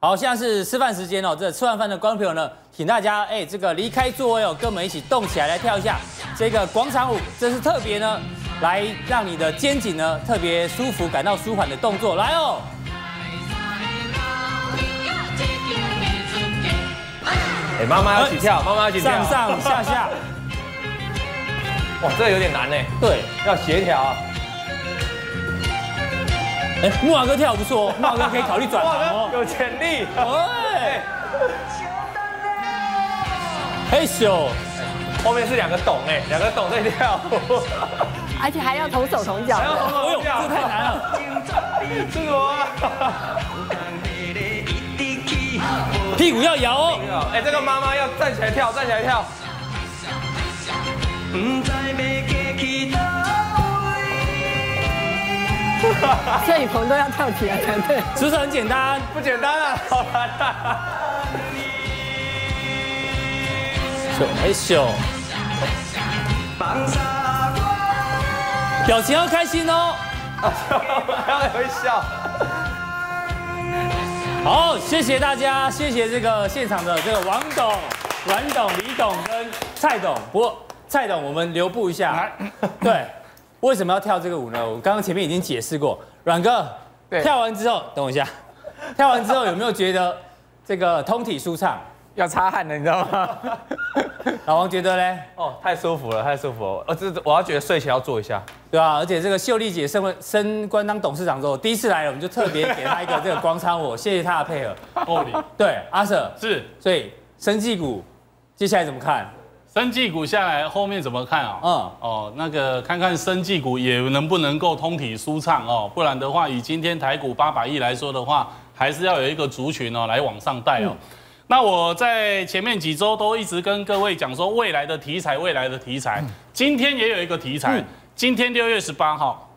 好，现在是吃饭时间哦，这吃完饭的观众朋友呢，请大家哎这个离开座位哦，跟我们一起动起来，来跳一下这个广场舞，这是特别呢来让你的肩颈呢特别舒服、感到舒缓的动作，来哦。哎，妈妈要起跳，妈妈要起跳，上上下下。哇，这个有点难呢。对，要协调。哎，木马哥跳不错哦，木马哥可以考虑转行哦，有潜力。哎，嘿咻，后面是两个洞哎，两个洞在跳，而且还要同手同脚。还要同手同脚，这太难了。这个啊，屁股要摇哦。哎，这个妈妈要站起来跳，站起来跳。谢雨鹏都要跳起来才 对，是不是很简单？不简单啊，好难啊！秀哎秀，表情要开心哦，还要微笑。好，谢谢大家，谢谢这个现场的这个王董、阮董、李董跟蔡董。不过蔡董，我们留步一下。对，为什么要跳这个舞呢？我刚刚前面已经解释过。阮哥，跳完之后，等我一下，跳完之后有没有觉得这个通体舒畅？要擦汗了，你知道吗？老王觉得呢？哦，太舒服了，太舒服了。哦，这我要觉得睡前要做一下。对啊，而且这个秀丽姐升升官当董事长之后，第一次来了，我们就特别给她一个这个广场舞，谢谢她的配合。哦，对，阿 Sir 是，所以生技股接下来怎么看？生技股下来后面怎么看啊？嗯，哦，那个看看生技股也能不能够通体舒畅哦，不然的话，以今天台股八百亿来说的话，还是要有一个族群哦来往上带哦。嗯、那我在前面几周都一直跟各位讲说，未来的题材，未来的题材，今天也有一个题材。嗯今天六月十八号，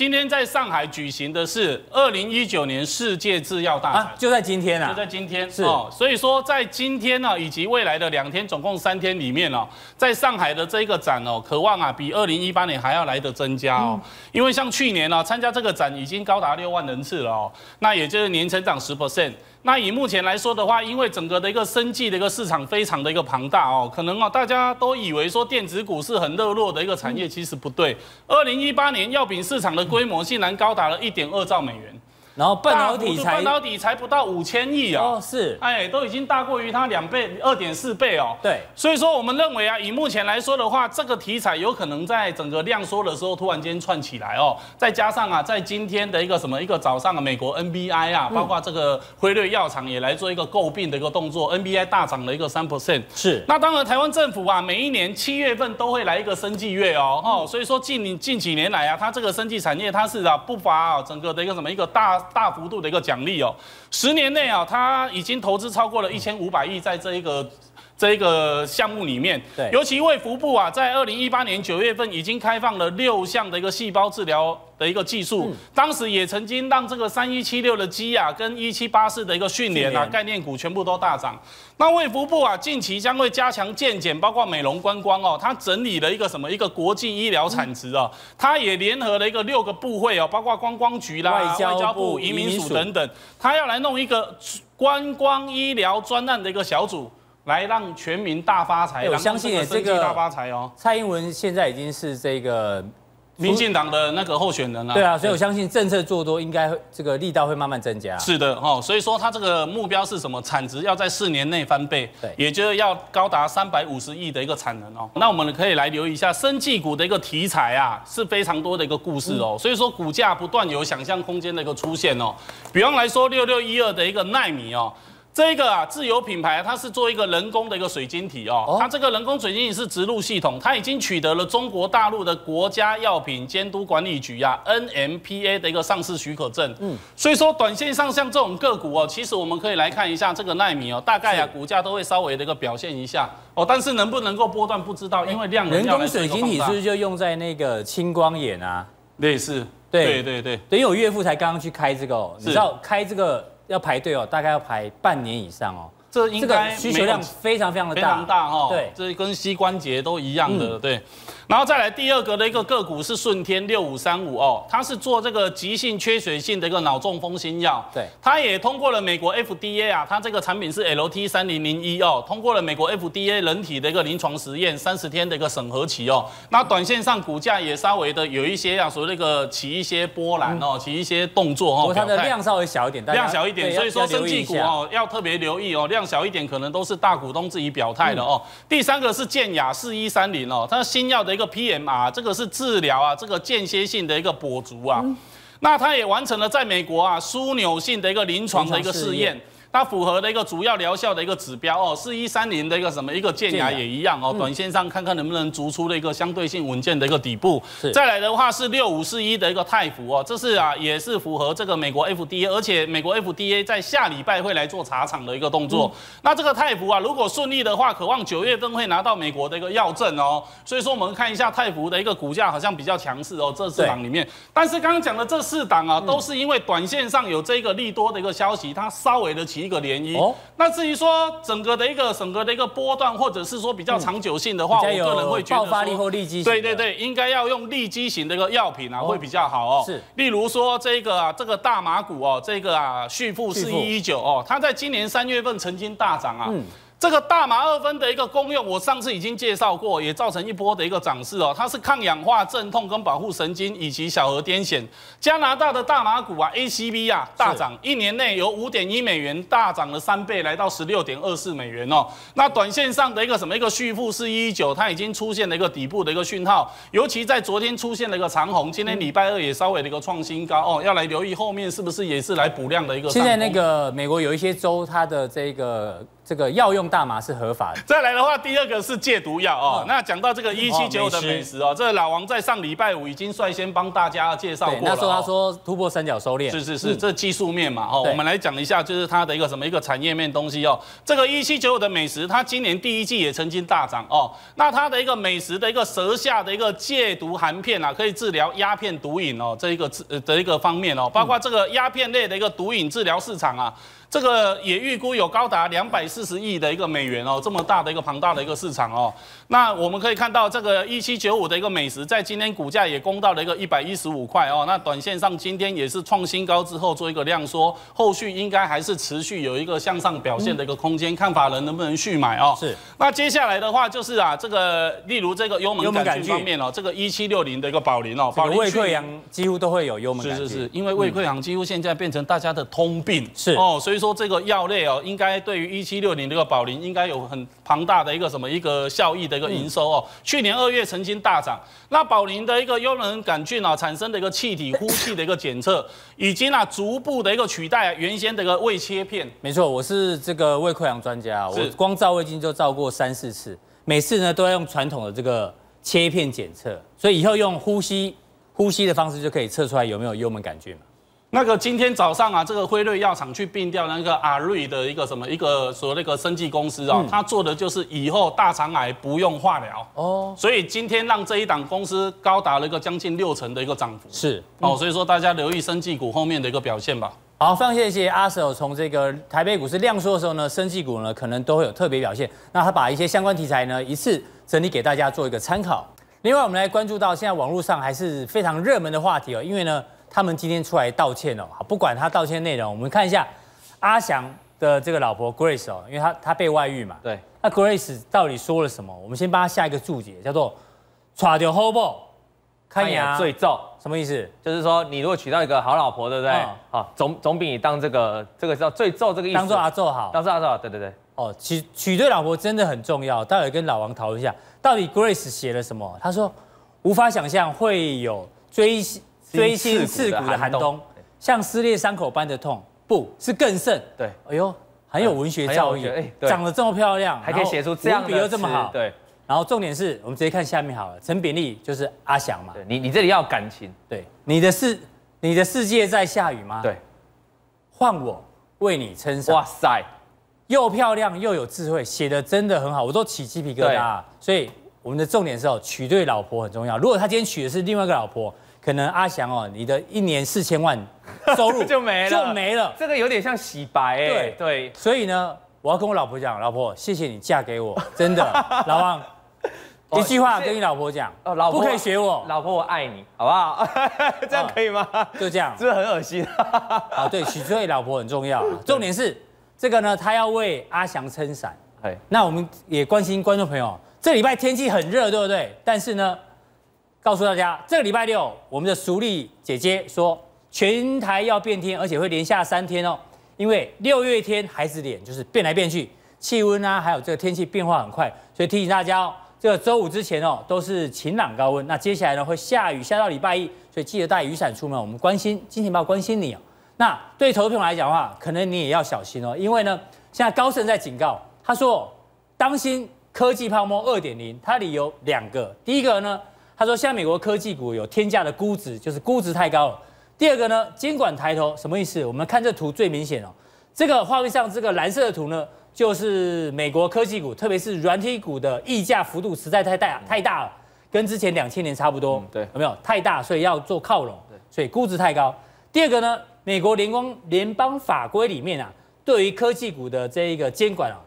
今天在上海举行的是二零一九年世界制药大展，啊，就在今天啊，就在今天是哦。所以说，在今天呢，以及未来的两天，总共三天里面哦，在上海的这个展哦，渴望啊，比二零一八年还要来的增加哦。因为像去年呢，参加这个展已经高达六万人次了哦，那也就是年成长十 percent。那以目前来说的话，因为整个的一个生计的一个市场非常的一个庞大哦，可能哦大家都以为说电子股是很热络的一个产业，其实不对。二零一八年药品市场的规模竟然高达了一点二兆美元。然后半导体才半导体才不到五千亿哦，是，哎，都已经大过于它两倍、二点四倍哦。对，所以说我们认为啊，以目前来说的话，这个题材有可能在整个量缩的时候突然间窜起来哦。再加上啊，在今天的一个什么一个早上啊，美国 NBI 啊，包括这个辉瑞药厂也来做一个诟病的一个动作，NBI 大涨了一个三 percent。是，那当然台湾政府啊，每一年七月份都会来一个生计月哦，哦，所以说近近几年来啊，它这个生计产业它是啊不乏啊整个的一个什么一个大大幅度的一个。奖励哦，十年内啊，他已经投资超过了一千五百亿在这一个这一个项目里面。对，尤其卫福部啊，在二零一八年九月份已经开放了六项的一个细胞治疗的一个技术，当时也曾经让这个三一七六的基啊跟一七八四的一个训练啊概念股全部都大涨。那卫福部啊，近期将会加强健检，包括美容观光哦，它整理了一个什么一个国际医疗产值哦，它也联合了一个六个部会哦，包括观光局啦、外交部、移民署等等，它要来弄一个观光医疗专案的一个小组，来让全民大发财。我相信这个大发财哦。蔡英文现在已经是这个。民进党的那个候选人了，对啊，所以我相信政策做多，应该这个力道会慢慢增加。是的，哦，所以说他这个目标是什么？产值要在四年内翻倍，对，也就是要高达三百五十亿的一个产能哦。那我们可以来留意一下生技股的一个题材啊，是非常多的一个故事哦。所以说股价不断有想象空间的一个出现哦。比方来说，六六一二的一个奈米哦。这个啊，自有品牌，它是做一个人工的一个水晶体哦。它这个人工水晶体是植入系统，它已经取得了中国大陆的国家药品监督管理局啊 NMPA 的一个上市许可证。嗯，所以说短线上像这种个股哦，其实我们可以来看一下这个奈米哦，大概啊股价都会稍微的一个表现一下哦。但是能不能够波段不知道，因为量能。人工水晶体是不是就用在那个青光眼啊？类似。对对对对。因为我岳父才刚刚去开这个哦，你知道开这个。要排队哦，大概要排半年以上哦。这应该需求量非常非常的大，非常大哈。对，这跟膝关节都一样的，对。然后再来第二个的一个个股是顺天六五三五哦，它是做这个急性缺血性的一个脑中风新药，对，它也通过了美国 FDA 啊，它这个产品是 LT 三零零一哦，通过了美国 FDA 人体的一个临床实验三十天的一个审核期哦，那短线上股价也稍微的有一些啊，所谓那个起一些波澜哦，起一些动作哦，它的量稍微小一点，量小一点，所以说生技股哦要特别留意哦，量小一点可能都是大股东自己表态的哦。第三个是健雅四一三零哦，它新药的一个 PMR。这个是治疗啊，这个间歇性的一个跛足啊，嗯、那他也完成了在美国啊枢纽性的一个临床的一个试验。它符合的一个主要疗效的一个指标哦，四一三零的一个什么一个建牙也一样哦，短线上看看能不能逐出了一个相对性稳健的一个底部。再来的话是六五四一的一个泰福哦，这是啊也是符合这个美国 FDA，而且美国 FDA 在下礼拜会来做查厂的一个动作。那这个泰福啊，如果顺利的话，渴望九月份会拿到美国的一个药证哦。所以说我们看一下泰福的一个股价好像比较强势哦，这四档里面。但是刚刚讲的这四档啊，都是因为短线上有这个利多的一个消息，它稍微的起。起一个涟漪。哦，那至于说整个的一个整个的一个波段，或者是说比较长久性的话，嗯、我个人会觉得爆发力或立即对对对，应该要用立即型的一个药品啊，哦、会比较好哦。是，例如说这个啊，这个大麻股哦，这个啊，旭富。四一一九哦，它在今年三月份曾经大涨啊。嗯这个大麻二酚的一个功用，我上次已经介绍过，也造成一波的一个涨势哦。它是抗氧化、镇痛跟保护神经以及小儿癫痫。加拿大的大麻股啊，ACV 啊大涨，一年内由五点一美元大涨了三倍，来到十六点二四美元哦。那短线上的一个什么一个续付是一一九，它已经出现了一个底部的一个讯号，尤其在昨天出现了一个长红，今天礼拜二也稍微的一个创新高哦，要来留意后面是不是也是来补量的一个。现在那个美国有一些州，它的这个。这个药用大麻是合法的。再来的话，第二个是戒毒药哦。那讲到这个一七九五的美食哦，这个老王在上礼拜五已经率先帮大家介绍过了。那时候他说突破三角收敛。是是是，这技术面嘛哦。我们来讲一下，就是它的一个什么一个产业面东西哦。这个一七九五的美食，它今年第一季也曾经大涨哦。那它的一个美食的一个舌下的一个戒毒含片啊，可以治疗鸦片毒瘾哦，这一个治的一个方面哦，包括这个鸦片类的一个毒瘾治疗市场啊。这个也预估有高达两百四十亿的一个美元哦，这么大的一个庞大的一个市场哦。那我们可以看到，这个一七九五的一个美食，在今天股价也攻到了一个一百一十五块哦。那短线上今天也是创新高之后做一个量缩，后续应该还是持续有一个向上表现的一个空间，看法人能不能续买哦。是。那接下来的话就是啊，这个例如这个幽门杆菌方面哦，这个一七六零的一个宝林哦，宝林胃溃疡几乎都会有幽门杆菌。是是是，因为胃溃疡几乎现在变成大家的通病。是哦，所以说这个药类哦，应该对于一七六零这个宝林应该有很庞大的一个什么一个效益的一个营收哦。去年二月曾经大涨，那宝林的一个幽门杆菌啊产生的一个气体呼气的一个检测，已经啊逐步的一个取代原先的一个胃切片。没错，我是这个胃溃疡专家，我光照胃镜就照过三四次，每次呢都要用传统的这个切片检测，所以以后用呼吸呼吸的方式就可以测出来有没有幽门杆菌嘛。那个今天早上啊，这个辉瑞药厂去并掉那个阿瑞的一个什么一个所谓那个生技公司啊、哦，他、嗯、做的就是以后大肠癌不用化疗哦，所以今天让这一档公司高达了一个将近六成的一个涨幅，是哦，所以说大家留意生技股后面的一个表现吧。好，非常谢谢阿 Sir 从这个台北股市量缩的时候呢，生技股呢可能都会有特别表现，那他把一些相关题材呢一次整理给大家做一个参考。另外，我们来关注到现在网络上还是非常热门的话题哦，因为呢。他们今天出来道歉哦，好，不管他道歉内容，我们看一下阿翔的这个老婆 Grace 哦，因为他他被外遇嘛，对，那 Grace 到底说了什么？我们先帮他下一个注解，叫做“娶到好某，看牙最皱”，什么意思？就是说你如果娶到一个好老婆，对不对？好、嗯，总总比你当这个这个叫最皱这个意思，当做阿皱好，当做阿皱好，对对对。哦，娶娶对老婆真的很重要，待会跟老王讨论一下，到底 Grace 写了什么？他说无法想象会有追。锥心刺骨的寒冬，像撕裂伤口般的痛，不是更甚。对，哎呦，很有文学造诣，哎，长得这么漂亮，还可以写出这样的又这么好。对，然后重点是我们直接看下面好了，陈炳立就是阿翔嘛。对，你你这里要感情。对，你的世你的世界在下雨吗？对，换我为你撑伞。哇塞，又漂亮又有智慧，写的真的很好，我都起鸡皮疙瘩。所以我们的重点是哦，娶对老婆很重要。如果他今天娶的是另外一个老婆。可能阿翔哦，你的一年四千万收入就没了，就没了。这个有点像洗白哎。对对，所以呢，我要跟我老婆讲，老婆，谢谢你嫁给我，真的。老王，一句话跟你老婆讲，哦，老婆不可以学我，老婆我爱你，好不好？这样可以吗？就这样，是不是很恶心？啊，对，娶对老婆很重要。重点是这个呢，他要为阿翔撑伞。哎，那我们也关心观众朋友，这礼拜天气很热，对不对？但是呢。告诉大家，这个礼拜六，我们的淑丽姐姐说，全台要变天，而且会连下三天哦。因为六月天孩子脸就是变来变去，气温啊，还有这个天气变化很快，所以提醒大家哦，这个周五之前哦都是晴朗高温，那接下来呢会下雨，下到礼拜一，所以记得带雨伞出门。我们关心金钱豹关心你哦。那对投资朋友来讲的话，可能你也要小心哦，因为呢，现在高盛在警告，他说当心科技泡沫二点零，它里有两个，第一个呢。他说：“现在美国科技股有天价的估值，就是估值太高了。第二个呢，监管抬头，什么意思？我们看这图最明显哦。这个画面上这个蓝色的图呢，就是美国科技股，特别是软体股的溢价幅度实在太大太大了，跟之前两千年差不多。对，有没有太大？所以要做靠拢，所以估值太高。第二个呢，美国联邦联邦法规里面啊，对于科技股的这一个监管啊，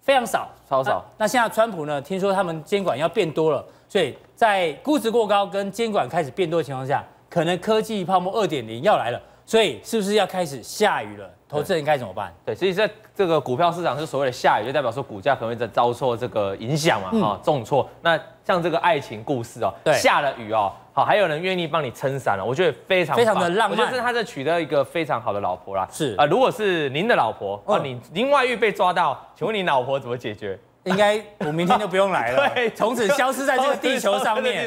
非常少，超少。那现在川普呢，听说他们监管要变多了，所以在估值过高跟监管开始变多的情况下，可能科技泡沫二点零要来了，所以是不是要开始下雨了？投资人该怎么办？对，所以在这个股票市场是所谓的下雨，就代表说股价可能会在遭受这个影响嘛，哈、嗯，重挫。那像这个爱情故事哦，对，下了雨哦，好，还有人愿意帮你撑伞了，我觉得非常非常的浪漫。我觉得他在取得一个非常好的老婆啦。是啊、呃，如果是您的老婆哦，你您外遇被抓到，请问你老婆怎么解决？应该我明天就不用来了，对，从此消失在这个地球上面。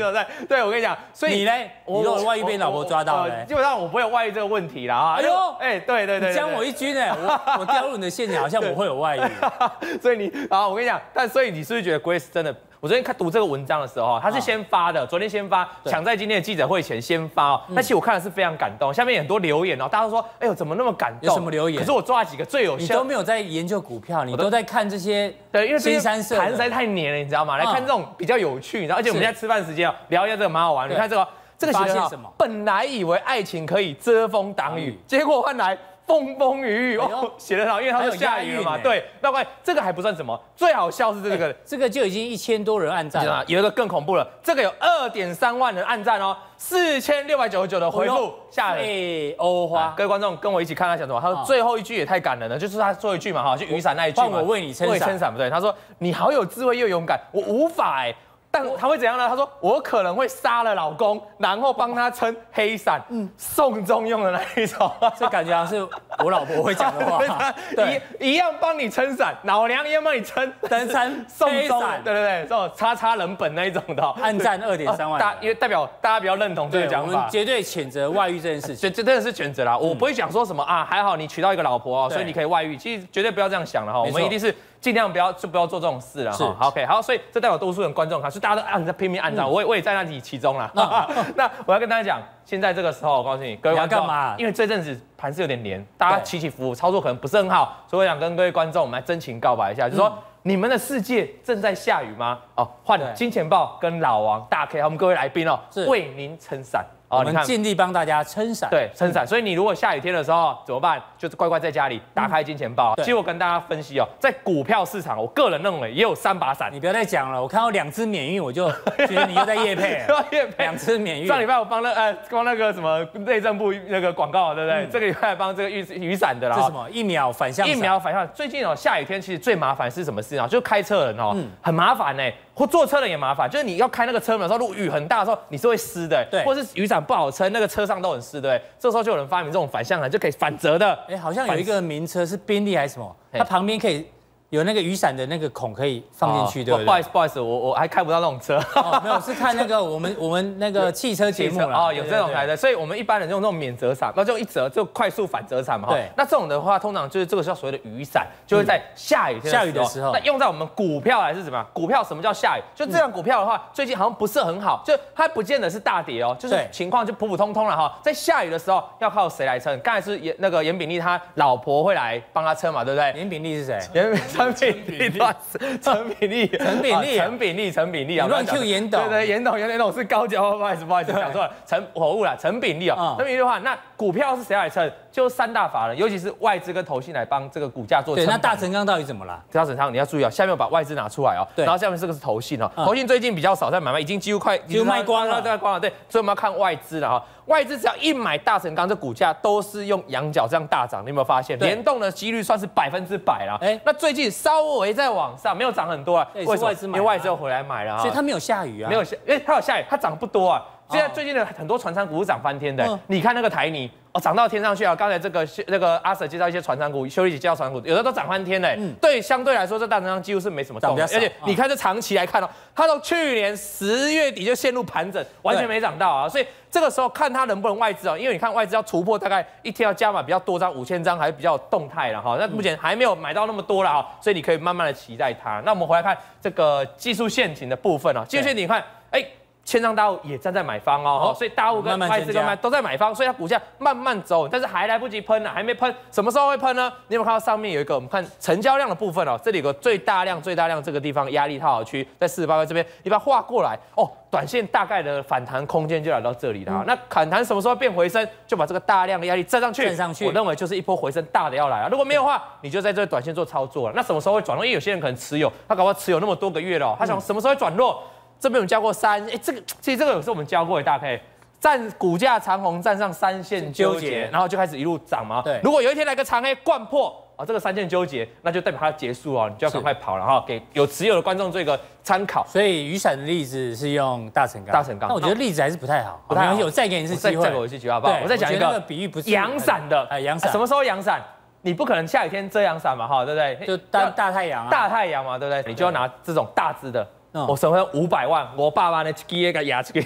对，我跟你讲，所以你呢？你如果万一被老婆抓到呢，基本上我不会有外遇这个问题啦。啊。哎呦，哎，对对对，将我一军哎，我 我掉入你的陷阱，好像我会有外遇。所以你啊，我跟你讲，但所以你是不是觉得 Grace 真的？我昨天看读这个文章的时候，他是先发的，昨天先发，抢在今天的记者会前先发哦。那其实我看的是非常感动，下面有很多留言哦，大家都说，哎呦，怎么那么感动？有什么留言？可是我抓了几个最有效，你都没有在研究股票，你都在看这些，对，因为这些盘实在太黏了，你知道吗？来看这种比较有趣，你知道，而且我们现在吃饭时间哦，聊一下这个蛮好玩。你看这个，这个写的什么？本来以为爱情可以遮风挡雨，结果换来。风风雨雨哦，写得很好，因为它有下雨了嘛。对，那怪这个还不算什么，最好笑是这个，这个就已经一千多人按赞了。有一个更恐怖了，这个有二点三万人按赞哦，四千六百九十九的回复。下雨，欧花，各位观众跟我一起看他讲什么。他说最后一句也太感人了，就是他最后一句嘛哈，就雨伞那一句嘛。我为你撑伞，不对。他说你好有智慧又勇敢，我无法哎。但他会怎样呢？他说：“我可能会杀了老公，然后帮他撑黑伞，嗯，送终用的那一种。这感觉好像是我老婆会讲的话。对，一样帮你撑伞，老娘一样帮你撑 登山送终。对对对，这种叉叉人本那一种的。暗战二点三万，大因为代表大家比较认同这个讲法。我们绝对谴责外遇这件事情，这真的是谴责啦。我不会讲说什么啊，还好你娶到一个老婆哦，所以你可以外遇。其实绝对不要这样想了哈，我们一定是。”尽量不要就不要做这种事了哈。好，OK，好，所以这代表多数人观众看，所以大家都按在拼命按照，我也我也在那里其中啦。那我要跟大家讲，现在这个时候，我告诉你，各位观众，因为这阵子盘是有点黏，大家起起伏伏，操作可能不是很好，所以我想跟各位观众，我们来真情告白一下，就是说你们的世界正在下雨吗？哦，换金钱豹跟老王大 K，我们各位来宾哦，为您撑伞。我们尽力帮大家撑伞，对，撑伞。所以你如果下雨天的时候怎么办？就是乖乖在家里打开金钱豹。其实我跟大家分析哦，在股票市场，我个人认为也有三把伞。你不要再讲了，我看到两只免运，我就 觉得你又在夜配。业配两只免运。上礼拜我帮那呃帮那个什么内政部那个广告，对不对？这个礼拜帮这个雨雨伞的啦。是什么？一秒反向。一秒反向。最近哦，下雨天其实最麻烦是什么事啊？就开车人哦，很麻烦呢。或坐车的也麻烦，就是你要开那个车门的时候，如果雨很大的时候，你是会湿的，对，或者是雨伞不好撑，那个车上都很湿，对，这时候就有人发明这种反向伞，就可以反折的。哎，好像有一个名车是宾利还是什么，它旁边可以。有那个雨伞的那个孔可以放进去，对不对？不好意思，不好意思，我我还开不到那种车。没有，是看那个我们我们那个汽车节目 哦，有这种来的，所以我们一般人用那种免折伞，那就一折就快速反折伞嘛。对。那这种的话，通常就是这个叫所谓的雨伞，就会在下雨天下雨的时候。那用在我们股票还是怎么样？股票什么叫下雨？就这样股票的话，最近好像不是很好，就它不见得是大跌哦，就是情况就普普通通了哈。在下雨的时候，要靠谁来撑？刚才是严那个严炳立他老婆会来帮他撑嘛，对不对？严炳立是谁？严陈炳立。陈炳立，陈炳立，陈炳立，陈炳立啊！乱 Q 严董，对对，严董，严董是高教，不好意思，不好意思，讲错了，陈火物了，陈炳立啊。那么一句话，那股票是谁来撑？就三大法人，尤其是外资跟投信来帮这个股价做。对，那大成钢到底怎么了？大成钢你要注意啊，下面我把外资拿出来哦。对。然后下面这个是投信哦，投信最近比较少在买卖，已经几乎快就卖光了，卖光了。对，所以我们要看外资了哈。外资只要一买大成钢，这股价都是用羊角这样大涨，你有没有发现？联动的几率算是百分之百了。哎，那最近稍微在往上，没有涨很多啊。为什么？因为外资又回来买了，所以它没有下雨啊。没有下，哎，它有下雨，它涨不多啊。现在最近的很多传产股是涨翻天的，欸，你看那个台泥哦，涨到天上去啊！刚才这个那个阿 Sir 介绍一些传产股，修理姐介绍传产股，有的都涨翻天的，欸。嗯，对，相对来说这大成钢几乎是没什么动，而且你看这长期来看哦，它从去年十月底就陷入盘整，完全没涨到啊。所以这个时候看它能不能外资哦，因为你看外资要突破大概一天要加码比较多张五千张，还是比较动态了哈。那目前还没有买到那么多了哈，所以你可以慢慢的期待它。那我们回来看这个技术陷阱的部分哦，技术陷阱你看，哎。千张大户也站在买方哦，所以大户跟外资跟卖都在买方，所以它股价慢慢走，但是还来不及喷呢，还没喷，什么时候会喷呢？你有没有看到上面有一个？我们看成交量的部分哦，这里有个最大量、最大量这个地方压力套牢区在四十八块这边，你把它画过来哦，短线大概的反弹空间就来到这里了。那反弹什么时候变回升？就把这个大量的压力站上去，站上去，我认为就是一波回升大的要来啊。如果没有的话，你就在这短线做操作了。那什么时候会转弱？因为有些人可能持有，他搞不好持有那么多个月了，他想什么时候会转弱？这边我们教过三，哎，这个其实这个有时候我们教过的，大概站股价长红站上三线纠结，然后就开始一路涨嘛。对，如果有一天来个长黑灌破啊，这个三线纠结，那就代表它结束哦，你就要赶快跑了哈，给有持有的观众做一个参考。所以雨伞的例子是用大成钢，大成钢，那我觉得例子还是不太好，不太好。我再给你一次机会，再给我一次机会好不好？我再讲一个比喻，不是阳伞的，哎，阳伞，什么时候阳伞？你不可能下雨天遮阳伞嘛，哈，对不对？就大大太阳，大太阳嘛，对不对？你就要拿这种大支的。我手上五百万，我爸爸的基个牙齿，对，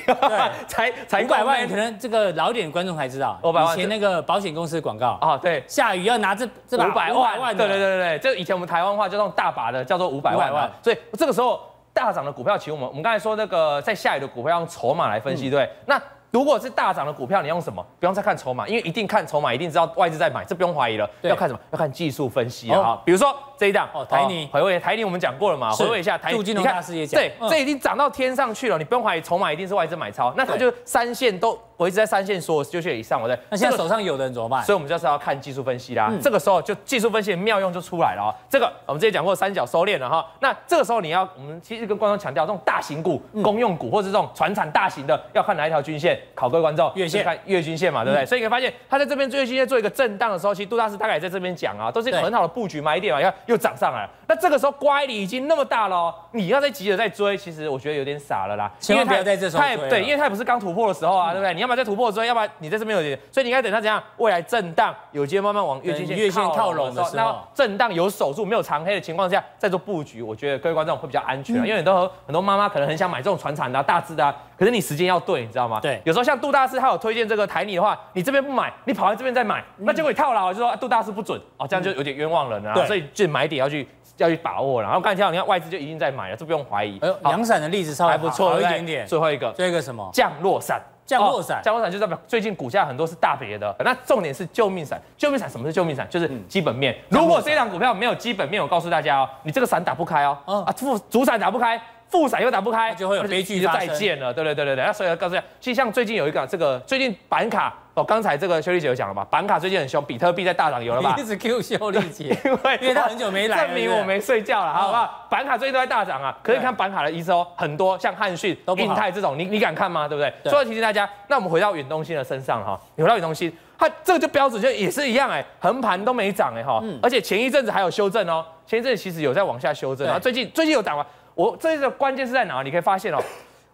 才才五百万，可能这个老点观众才知道，以前那个保险公司的广告。啊，对，下雨要拿这这五百万，对对对对对，这以前我们台湾话叫那种大把的叫做五百万，所以这个时候大涨的股票，其实我们我们刚才说那个在下雨的股票用筹码来分析，对，那。如果是大涨的股票，你用什么？不用再看筹码，因为一定看筹码，一定知道外资在买，这不用怀疑了。要看什么？要看技术分析啊。比如说这一档哦，台泥回味台泥，我们讲过了嘛？回味一下台泥，你看对，这已经涨到天上去了，你不用怀疑筹码一定是外资买超，那它就三线都。我一直在三线说就线以上，我在。那现在手上有的人怎么办？所以我们就是要看技术分析啦。这个时候就技术分析的妙用就出来了哦。这个我们之前讲过三角收敛了哈。那这个时候你要，我们其实跟观众强调，这种大型股、公用股或者这种船产大型的，要看哪一条均线？考各位观众，月线看月均线嘛，对不对？所以你会发现，它在这边月均线做一个震荡的时候，其实杜大师大概也在这边讲啊，都是一个很好的布局买点嘛。你看又涨上来了。那这个时候乖离已经那么大了，你要再急着再追，其实我觉得有点傻了啦。千万不要在这时候追。对，因为它也不是刚突破的时候啊，对不对？你要么在突破追，要么。你在这边有点，所以你应该等它怎样？未来震荡有机会慢慢往月均线、月线靠拢的时候，那震荡有守住、没有长黑的情况下，再做布局，我觉得各位观众会比较安全。因为很多很多妈妈可能很想买这种传产的、啊、大只的、啊，可是你时间要对，你知道吗？对。有时候像杜大师他有推荐这个台泥的话，你这边不买，你跑来这边再买，那结果你套牢，就说杜大师不准哦，这样就有点冤枉人了。所以就买点要去要去把握了。然后刚才你看外资就已经在买了，这不用怀疑。阳伞的例子稍微还不错一点点。最后一个，最后一个什么？降落伞。降落伞，降落伞就代表最近股价很多是大跌的。那重点是救命伞，救命伞什么是救命伞？就是基本面。如果这档股票没有基本面，我告诉大家哦，你这个伞打不开哦。啊，副主伞打不开，副伞又打不开，就会有悲剧就再见了。对对对对对。那所以要告诉大家，其实像最近有一个这个最近板卡。哦，刚才这个修丽姐有讲了吧？板卡最近很凶，比特币在大涨，有了吧？一直 Q 修丽姐，因为因为他很久没来，证明我没睡觉了，好不好？板卡最近都在大涨啊，可是你看板卡的营收很多，像汉讯、印泰这种，你你敢看吗？对不对？所以提醒大家，那我们回到远东新的身上哈，回到远东新，它这个就标准就也是一样哎，横盘都没涨哎哈，而且前一阵子还有修正哦，前一阵子其实有在往下修正，然后最近最近有涨吗？我这个关键是在哪？你可以发现哦。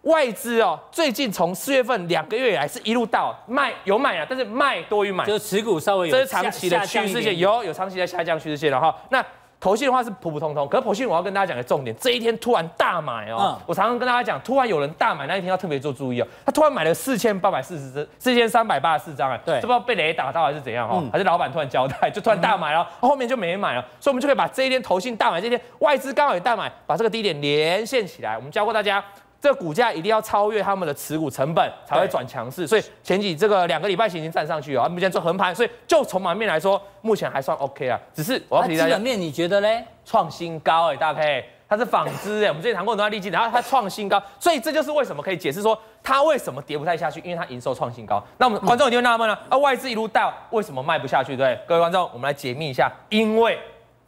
外资哦，最近从四月份两个月以来是一路到卖有买啊，但是卖多于买，就是持股稍微有这是长期的趋势线，有有长期的下降趋势线了哈。那投信的话是普普通通，可是投信我要跟大家讲个重点，这一天突然大买哦，嗯、我常常跟大家讲，突然有人大买那一天要特别做注意哦，他突然买了四千八百四十只，四千三百八十四张哎，对，不知道被雷打到还是怎样哈，嗯、还是老板突然交代就突然大买了，嗯、后面就没人买了，所以我们就可以把这一天投信大买，这一天外资刚好也大买，把这个低点连线起来，我们教过大家。这个股价一定要超越他们的持股成本才会转强势，所以前几这个两个礼拜前已经站上去了，目前做横盘，所以就筹码面来说，目前还算 OK 啊。只是我要提大家，基本面你觉得嘞？创新高哎，大配它是纺织哎，我们之前谈过很多利基，然后它创新高，所以这就是为什么可以解释说它为什么跌不太下去，因为它营收创新高。那我们观众一定会纳闷了，啊外资一路到，为什么卖不下去？对，各位观众，我们来解密一下，因为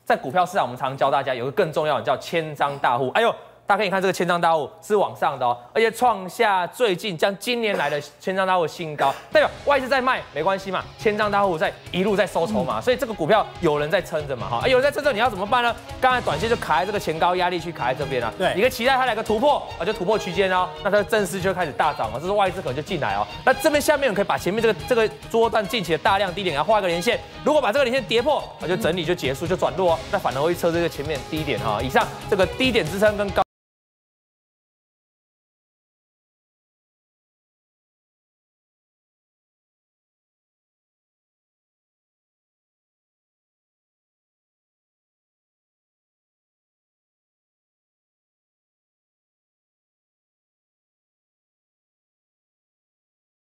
在股票市场，我们常常教大家有个更重要的叫千张大户，哎呦。大家可以看这个千张大户是往上的哦，而且创下最近将今年来的千张大户新高，代表外资在卖没关系嘛，千张大户在一路在收筹码，所以这个股票有人在撑着嘛哈，啊有人在撑着，你要怎么办呢？刚才短线就卡在这个前高压力区，卡在这边了，对，你可以期待它来个突破啊，就突破区间哦，那它的正式就开始大涨了，这是外资可能就进来哦，那这边下面我们可以把前面这个这个桌段近期的大量低点，然后画一个连线，如果把这个连线跌破，啊就整理就结束就转弱哦，那反而会测这个前面低点哈，以上这个低点支撑跟高。